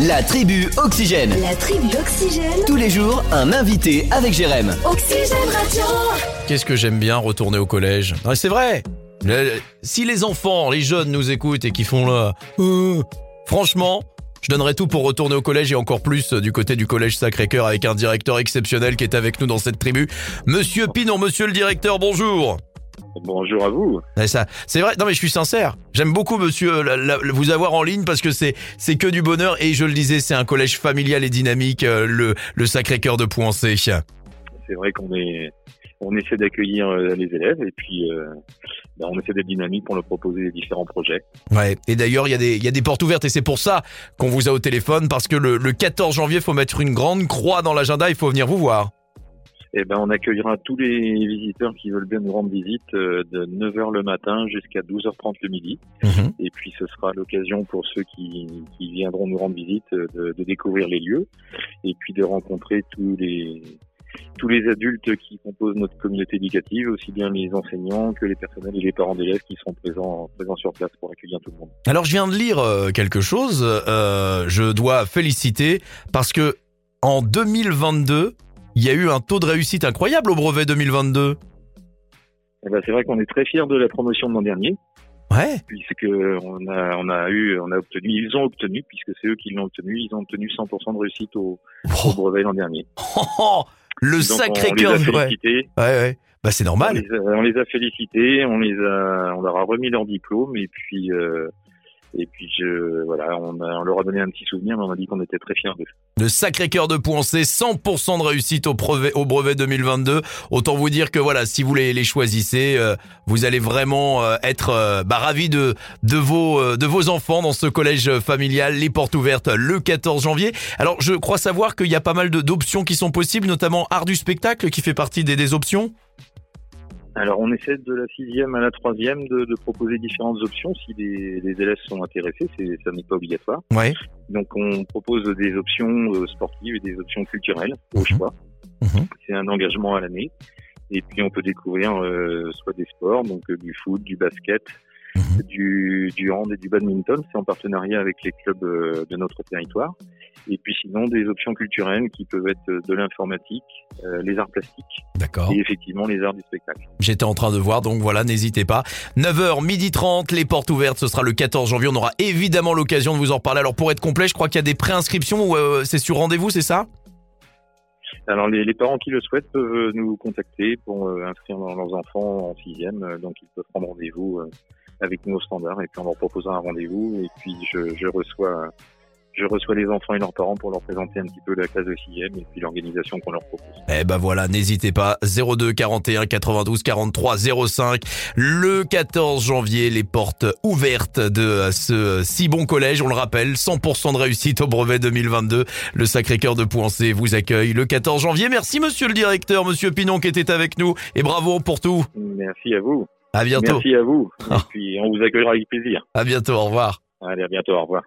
La tribu Oxygène. La tribu Oxygène. Tous les jours, un invité avec Jérém. Oxygène Radio. Qu'est-ce que j'aime bien retourner au collège. Ouais, c'est vrai. Le- si les enfants, les jeunes nous écoutent et qui font là, Euh, franchement, je donnerais tout pour retourner au collège et encore plus euh, du côté du collège Sacré-Cœur avec un directeur exceptionnel qui est avec nous dans cette tribu. Monsieur Pinon, monsieur le directeur, bonjour. Bonjour à vous. Ça, c'est vrai. Non mais je suis sincère. J'aime beaucoup monsieur la- la- vous avoir en ligne parce que c'est c'est que du bonheur et je le disais, c'est un collège familial et dynamique, euh, le le Sacré-Cœur de Pouancé. C'est vrai qu'on est, on essaie d'accueillir euh, les élèves et puis euh, ben, on essaie d'être dynamique pour leur proposer différents projets. Ouais. Et d'ailleurs, il y a des il y a des portes ouvertes et c'est pour ça qu'on vous a au téléphone parce que le, le 14 janvier, faut mettre une grande croix dans l'agenda. Il faut venir vous voir. Et ben on accueillera tous les visiteurs qui veulent bien nous rendre visite euh, de 9h le matin jusqu'à 12h30 le midi. Et puis ce sera l'occasion pour ceux qui, qui viendront nous rendre visite euh, de, de découvrir les lieux et puis de rencontrer tous les tous les adultes qui composent notre communauté éducative, aussi bien les enseignants que les personnels et les parents d'élèves qui seront présents présents sur place pour accueillir tout le monde. Alors je viens de lire euh, quelque chose. euh, je dois féliciter parce que en 2022, il y a eu un taux de réussite incroyable au brevet 2022. Eh ben, c'est vrai qu'on est très fiers de la promotion de l'an dernier, Ouais. puisque on a, on a eu, on a obtenu, ils ont obtenu, puisque c'est eux qui l'ont obtenu, ils ont obtenu 100% de réussite au, au brevet l'an dernier. le Donc, sacré on les cœur. a félicités, ouais, ouais. Bah c'est on normal. les, a, on les a félicités, on les a, on leur a remis leur diplôme et puis, euh, et puis je, voilà, on, leur a donné un petit souvenir, mais on a dit qu'on était très fiers d'eux. Le sacré cœur de Pouancé, 100% de réussite au brevet, au brevet 2022. Autant vous dire que voilà, si vous les, choisissez, euh, vous allez vraiment euh, être euh, bah, ravis de de vos euh, de vos enfants dans ce collège familial. Les portes ouvertes le 14 janvier. Alors je crois savoir qu'il y a pas mal d'options qui sont possibles, notamment art du spectacle qui fait partie des, des options. Alors, on essaie de la sixième à la troisième de, de proposer différentes options si les, les élèves sont intéressés. C'est, ça n'est pas obligatoire. Ouais. Donc, on propose des options euh, sportives et des options culturelles au Mhm. choix. Mhm. C'est un engagement à l'année. Et puis, on peut découvrir euh, soit des sports, donc euh, du foot, du basket, Mhm. du, du hand et du badminton. C'est en partenariat avec les clubs euh, de notre territoire. Et puis, sinon, des options culturelles qui peuvent être euh, de l'informatique, euh, les arts plastiques D'accord. et effectivement les arts du spectacle. J'étais en train de voir, donc voilà, n'hésitez pas. 9h, midi 30, les portes ouvertes, ce sera le 14 janvier. On aura évidemment l'occasion de vous en reparler. Alors pour être complet, je crois qu'il y a des préinscriptions ou euh, c'est sur rendez-vous, c'est ça? Alors les, les parents qui le souhaitent peuvent nous contacter pour euh, inscrire leurs enfants en sixième, euh, donc ils peuvent prendre rendez-vous euh, avec nous au standard et puis on leur proposera un rendez-vous et puis je, je reçois je reçois les enfants et leurs parents pour leur présenter un petit peu la classe de sixième et puis l'organisation qu'on leur propose. Eh ben voilà, n'hésitez pas. 02 41 92 43 05. Le 14 janvier, les portes ouvertes de ce si bon collège. On le rappelle, 100% de réussite au brevet 2022. Le Sacré-Cœur de Pouancé vous accueille le 14 janvier. Merci monsieur le directeur, monsieur Pinon qui était avec nous. Et bravo pour tout. Merci à vous. À bientôt. Merci à vous. Ah. Et puis on vous accueillera avec plaisir. À bientôt. Au revoir. Allez, à bientôt. Au revoir.